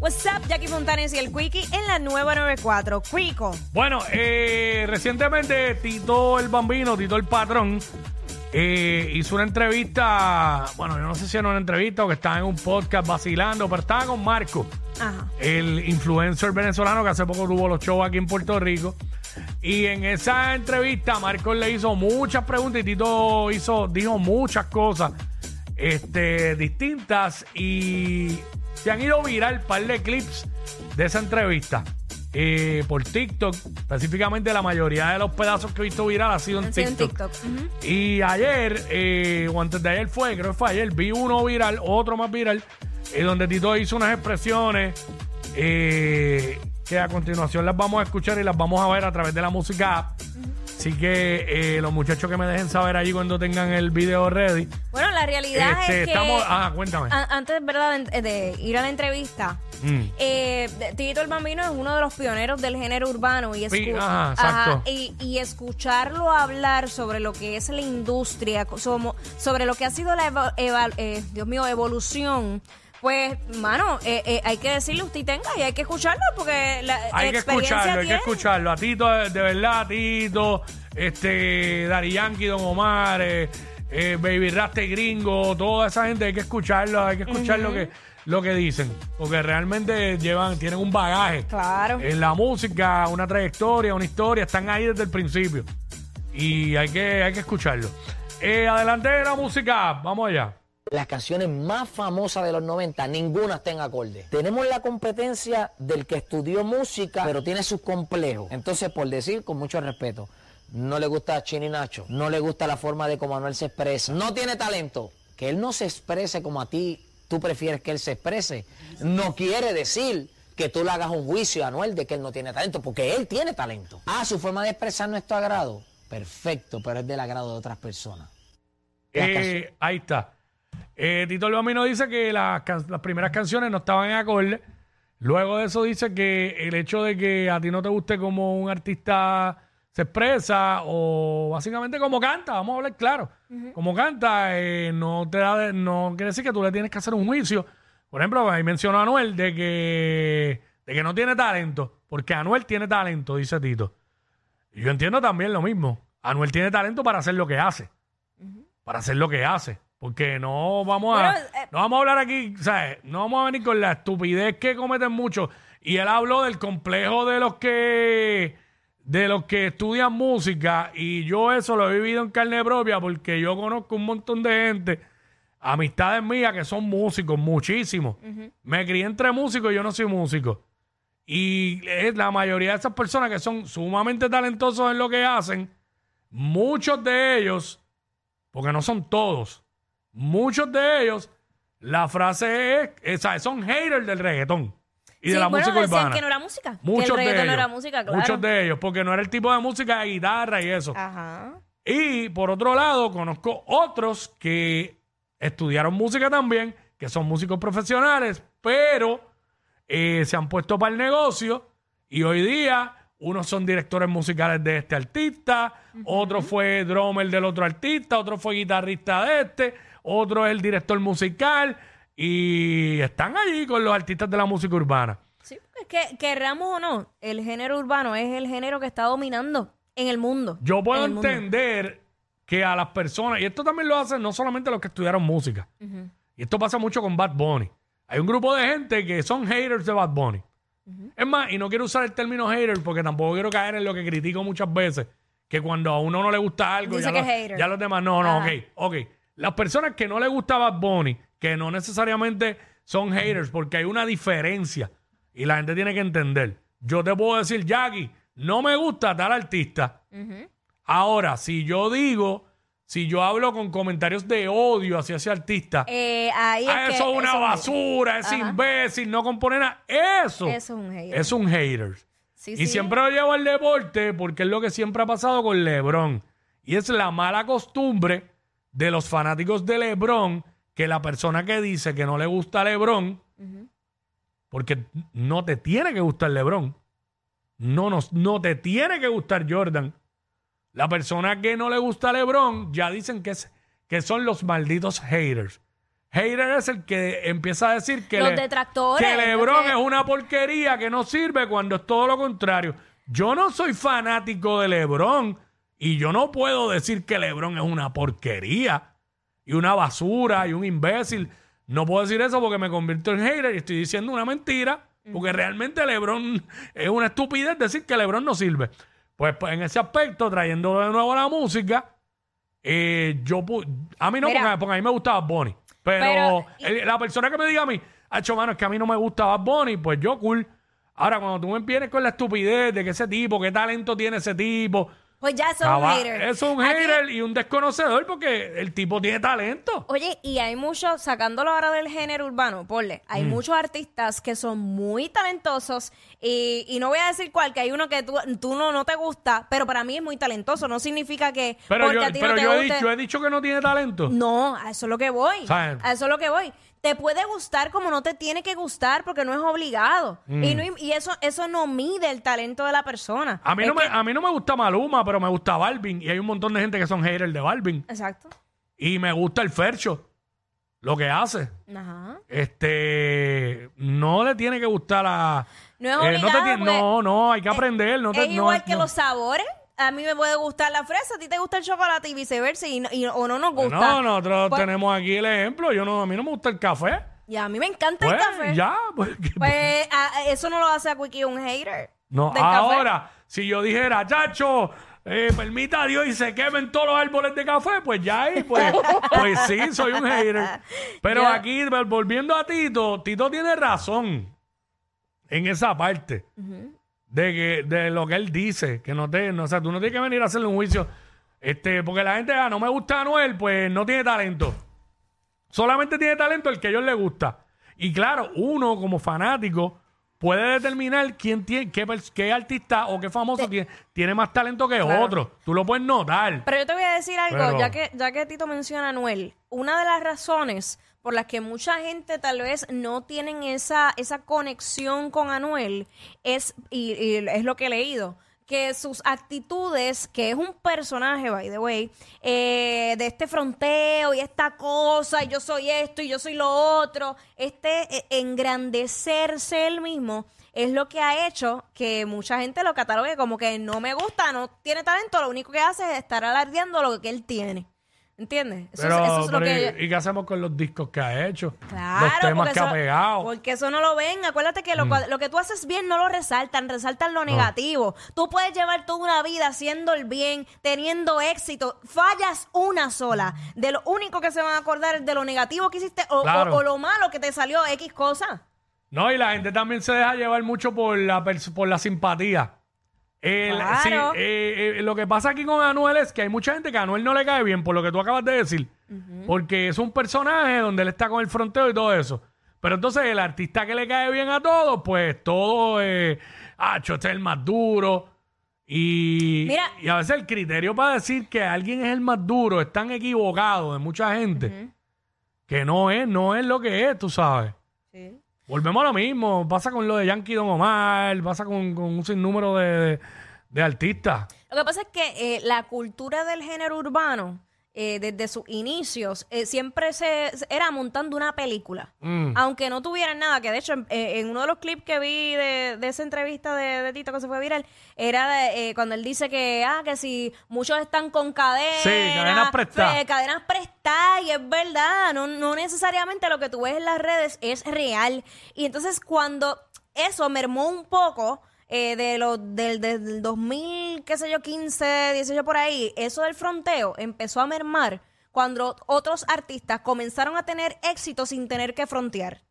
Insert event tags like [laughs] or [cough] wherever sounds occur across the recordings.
What's up, Jackie Fontanes y el Quickie en la nueva 94. Quico. Bueno, eh, recientemente Tito el Bambino, Tito el Patrón, eh, hizo una entrevista, bueno, yo no sé si era una entrevista o que estaba en un podcast vacilando, pero estaba con Marco, Ajá. el influencer venezolano que hace poco tuvo los shows aquí en Puerto Rico. Y en esa entrevista Marco le hizo muchas preguntas y Tito hizo, dijo muchas cosas este, distintas y se han ido viral un par de clips de esa entrevista. eh, por TikTok, específicamente la mayoría de los pedazos que he visto viral ha sido en TikTok. Y ayer, eh, o antes de ayer fue, creo que fue ayer, vi uno viral, otro más viral, eh, donde Tito hizo unas expresiones eh, que a continuación las vamos a escuchar y las vamos a ver a través de la música app. Así que eh, los muchachos que me dejen saber allí cuando tengan el video ready. Bueno, la realidad Este, es que. estamos. Ah, cuéntame. antes, ¿verdad?, de, de ir a la entrevista. Mm. Eh, Tito el Bambino es uno de los pioneros del género urbano y, escu- ajá, exacto. y, y escucharlo hablar sobre lo que es la industria, sobre lo que ha sido la eh, Dios mío, evolución. Pues, mano, eh, eh, hay que decirle usted tenga y hay que escucharlo porque la Hay que experiencia escucharlo, hay que tiene. escucharlo. A Tito, de verdad, a Tito, este, Dari Yankee, Don Omar, eh, eh, Baby Raste Gringo, toda esa gente, hay que escucharlo, hay que escuchar lo que lo que dicen, porque realmente llevan, tienen un bagaje Claro. en la música, una trayectoria, una historia, están ahí desde el principio y hay que, hay que escucharlo. Eh, adelante de la música, vamos allá. Las canciones más famosas de los 90, ninguna está en acorde. Tenemos la competencia del que estudió música, pero tiene sus complejos. Entonces, por decir, con mucho respeto, no le gusta a Chini Nacho, no le gusta la forma de cómo Anuel se expresa, no tiene talento. Que él no se exprese como a ti, tú prefieres que él se exprese, no quiere decir que tú le hagas un juicio a Anuel de que él no tiene talento, porque él tiene talento. Ah, su forma de expresar no es tu agrado. Perfecto, pero es del agrado de otras personas. Eh, ahí está. Eh, Tito el Bambino dice que las, can- las primeras canciones no estaban en acorde. Luego de eso dice que el hecho de que a ti no te guste como un artista se expresa o básicamente como canta, vamos a hablar claro, como canta, eh, no te da, de- no quiere decir que tú le tienes que hacer un juicio. Por ejemplo, ahí mencionó a Anuel de que, de que no tiene talento, porque Anuel tiene talento, dice Tito. Y yo entiendo también lo mismo. Anuel tiene talento para hacer lo que hace para hacer lo que hace. Porque no vamos a, Pero, eh, no vamos a hablar aquí, ¿sabes? No vamos a venir con la estupidez que cometen muchos. Y él habló del complejo de los que de los que estudian música y yo eso lo he vivido en carne propia porque yo conozco un montón de gente, amistades mías que son músicos, muchísimos. Me crié entre músicos y yo no soy músico. Y es la mayoría de esas personas que son sumamente talentosos en lo que hacen, muchos de ellos porque no son todos. Muchos de ellos, la frase es, esa, son haters del reggaetón y Sí, de la bueno, música decían urbana. que no era música. Muchos que el de ellos. no era música, claro. Muchos de ellos, porque no era el tipo de música de guitarra y eso. Ajá. Y por otro lado, conozco otros que estudiaron música también, que son músicos profesionales, pero eh, se han puesto para el negocio y hoy día unos son directores musicales de este artista, otro fue drummer del otro artista, otro fue guitarrista de este, otro es el director musical y están allí con los artistas de la música urbana. Sí, es que querramos o no, el género urbano es el género que está dominando en el mundo. Yo puedo En entender que a las personas, y esto también lo hacen no solamente los que estudiaron música, y esto pasa mucho con Bad Bunny. Hay un grupo de gente que son haters de Bad Bunny. Es más, y no quiero usar el término hater porque tampoco quiero caer en lo que critico muchas veces, que cuando a uno no le gusta algo, Dice ya, que los, hater. ya los demás, no, no, Ajá. ok, ok. Las personas que no le gusta Bad Bunny, que no necesariamente son haters, porque hay una diferencia y la gente tiene que entender. Yo te puedo decir, Jackie, no me gusta tal artista. Ahora, si yo digo, si yo hablo con comentarios de odio hacia ese artista, Eh, ahí es "Ah, que eso es una un- basura, es imbécil, no compone nada, eso, Eso es un hater. es un hater. Sí, y sí. siempre lo llevo al deporte porque es lo que siempre ha pasado con LeBron. Y es la mala costumbre de los fanáticos de LeBron que la persona que dice que no le gusta LeBron, porque no te tiene que gustar LeBron, no, nos, no te tiene que gustar Jordan. La persona que no le gusta LeBron ya dicen que, es, que son los malditos haters. Hater es el que empieza a decir que, Los detractores, que LeBron que- es una porquería que no sirve cuando es todo lo contrario. Yo no soy fanático de LeBron y yo no puedo decir que LeBron es una porquería y una basura y un imbécil. No puedo decir eso porque me convierto en hater y estoy diciendo una mentira. Porque realmente LeBron es una estupidez decir que LeBron no sirve. Pues, pues, en ese aspecto, trayendo de nuevo la música, eh, yo a mí no, porque, porque a mí me gustaba Bonnie. Pero, Pero, y- el- la persona que me diga a mí, hecho mano, es que a mí no me gustaba Bonnie, pues yo cool. Ahora, cuando tú me vienes con la estupidez de que ese tipo, qué talento tiene ese tipo, Pues ya es un hater. es un Aquí- hater y un desconocedor porque el tipo tiene talento. Oye, y hay muchos, sacándolo ahora del género urbano, ponle, hay Mm. muchos artistas que son muy talentosos y, y no voy a decir cuál, que hay uno que tú, tú no, no te gusta, pero para mí es muy talentoso. No significa que Pero, porque yo, a ti pero no te yo, he guste- dicho, yo he dicho que no tiene talento. No, a eso es lo que voy. A eso es lo que voy. Te puede gustar como no te tiene que gustar porque no es obligado. Mm. Y, no, y eso, eso no mide el talento de la persona. A mí, Es no me, a mí no me gusta Maluma, pero me gusta Balvin. Y hay un montón de gente que son haters de Balvin. Exacto. Y me gusta el Fercho, lo que hace. Ajá. Este, no le tiene que gustar a... No es eh, no, te obligado, no, no, hay que aprender. No te, es no, igual que los sabores. A mí me puede gustar la fresa, a ti te gusta el chocolate y viceversa, y, o no nos gusta. No, nosotros Pues- tenemos aquí el ejemplo. Yo no, a mí no me gusta el café. Y a mí me encanta Pues, el café. ya, pues, Pues a- a- eso no lo hace a Quickie un hater. No, del café. ahora, si yo dijera, chacho, eh, permita a Dios y se quemen todos los árboles de café, pues ya ahí, pues, [laughs] pues sí, soy un hater. Pero Yo- aquí, vol- volviendo a Tito, Tito tiene razón en esa parte de que de lo que él dice, que no te, no, o sea, tú no tienes que venir a hacerle un juicio, este, porque la gente, ah, no me gusta Anuel, pues no tiene talento. Solamente tiene talento el que a ellos les gusta. Y claro, uno como fanático puede determinar quién tiene, qué, pers- qué artista o qué famoso tiene, tiene más talento que Claro. otro. Tú lo puedes notar. Pero yo te voy a decir algo, Pero- ya que ya que Tito menciona a Anuel, una de las razones por las que mucha gente tal vez no tienen esa esa conexión con Anuel es y, es lo que he leído que sus actitudes, que es un personaje, by the way, eh, de este fronteo y esta cosa, y yo soy esto y yo soy lo otro, este eh, engrandecerse él mismo, es lo que ha hecho que mucha gente lo catalogue como que no me gusta, no tiene talento, lo único que hace es estar alardeando lo que él tiene. ¿Entiendes? Eso, Pero, es, eso es lo que... ¿y, y qué hacemos con los discos que ha hecho? Claro, los temas que ha pegado. Mm. Porque eso no lo ven. Acuérdate que lo, lo que tú haces bien no lo resaltan, resaltan lo negativo. Tú puedes llevar toda una vida haciendo el bien, teniendo éxito. Fallas una sola. De lo único que se van a acordar es de lo negativo que hiciste o, o- Claro. o lo malo que te salió X cosa. No, y la gente también se deja llevar mucho por la, por la simpatía. El- Claro. sí, eh, eh, lo que pasa aquí con Anuel es que hay mucha gente que a Anuel no le cae bien por lo que tú acabas de decir. Porque es un personaje donde él está con el fronteo y todo eso. Pero entonces el artista que le cae bien a todos, pues todo, eh, ah, este es el más duro. Y, Mira. y a veces el criterio para decir que alguien es el más duro es tan equivocado de mucha gente que no es, no es lo que es, tú sabes. Volvemos a lo mismo. Pasa con lo de Yankee Don Omar, pasa con, con un sinnúmero de, de, de artistas. Lo que pasa es que eh, la cultura del género urbano, eh, desde sus inicios, eh, siempre se, se- era montando una película. Mm. Aunque no tuvieran nada, que de hecho en, eh, en uno de los clips que vi de, de esa entrevista de, de Tito que se fue viral, era de, eh, cuando él dice que, ah, que si muchos están con cadenas. Sí, cadenas prestadas. fe- cadenas prestadas, y es verdad, no, no necesariamente lo que tú ves en las redes es real. Y entonces cuando eso mermó un poco eh, de lo, del, del 2000, qué sé yo, 15, 18 por ahí, eso del fronteo empezó a mermar cuando otros artistas comenzaron a tener éxito sin tener que frontear.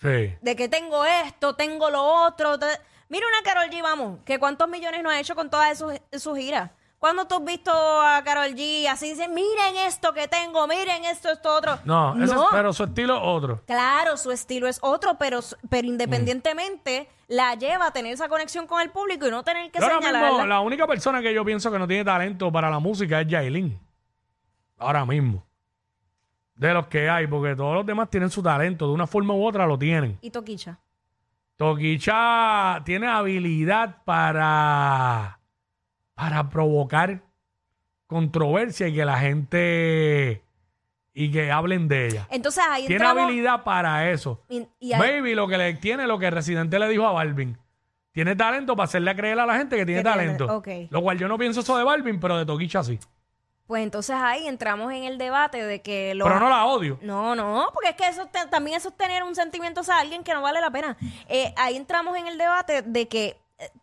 Sí. De que tengo esto, tengo lo otro. te- Mira una Carol G, vamos, que cuántos millones no ha hecho con todas sus, sus giras. ¿Cuándo tú has visto a Carol G así dice, miren esto que tengo, miren esto, esto, otro? No, ese es- pero su estilo es otro. Claro, su estilo es otro, pero, pero independientemente la lleva a tener esa conexión con el público y no tener que Yo ahora mismo, señalarla. la única persona que yo pienso que no tiene talento para la música es Yailin. Ahora mismo. De los que hay, porque todos los demás tienen su talento, de una forma u otra lo tienen. Y Toquicha. Toquicha tiene habilidad para, para provocar controversia y que la gente y que hablen de ella. Entonces ahí Tiene entramos- habilidad para eso. y- y ahí- Baby lo que le tiene, lo que Residente le dijo a Balvin. Tiene talento para hacerle creer a la gente que tiene Que tiene, talento. ok. Lo cual yo no pienso eso de Balvin, pero de Toquicha sí. Pues entonces ahí entramos en el debate de que los Pero no la odio. No, no, porque es que eso te- también eso es tener un sentimiento hacia alguien que no vale la pena. Eh, ahí entramos en el debate de que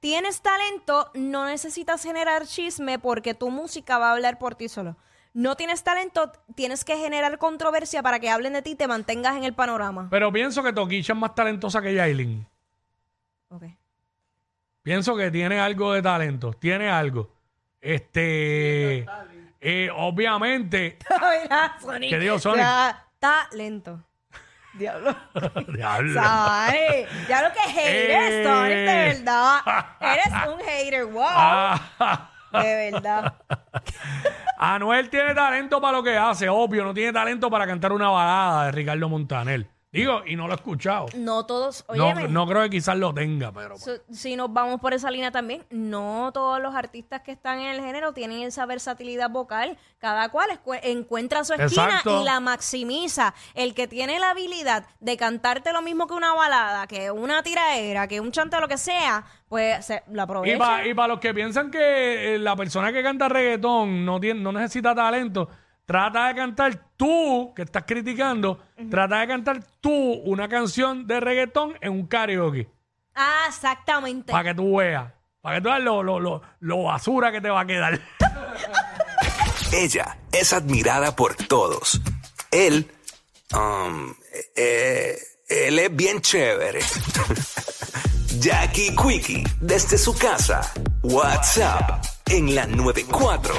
tienes talento, no necesitas generar chisme porque tu música va a hablar por ti solo. No tienes talento, tienes que generar controversia para que hablen de ti y te mantengas en el panorama. Pero pienso que Toquicha es más talentosa que Yailin. Ok. Pienso que tiene algo de talento. Tiene algo. Este. eh, obviamente. [laughs] Mira, Sonic. ¿Qué dijo Sonic? Ya, Talento. Diablo. [laughs] Diablo. Sonic. Diablo que hater, Eh. Sonic, de verdad. Eres un hater, wow. Ah, De verdad. [laughs] Anuel tiene talento para lo que hace, obvio. No tiene talento para cantar una balada de Ricardo Montaner. Digo, y no lo he escuchado. No todos, No, óyeme, no creo que quizás lo tenga, pero. so- si nos vamos por esa línea también, no todos los artistas que están en el género tienen esa versatilidad vocal. Cada cual encuentra su esquina Exacto. y la maximiza. El que tiene la habilidad de cantarte lo mismo que una balada, que una tiraera, que un chante, lo que sea, pues se Y aprovecha. para los que piensan que eh, la persona que canta reggaetón no, tiene, no necesita talento, trata de cantar tú, que estás criticando, trata de cantar tú una canción de reggaetón en un karaoke. Ah, exactamente. Para que tú veas. Para que tú veas lo, lo, lo, lo basura que te va a quedar. [laughs] Ella es admirada por todos. Él, um, eh, él es bien chévere. [laughs] Jackie Quickie, desde su casa. WhatsApp en la 94.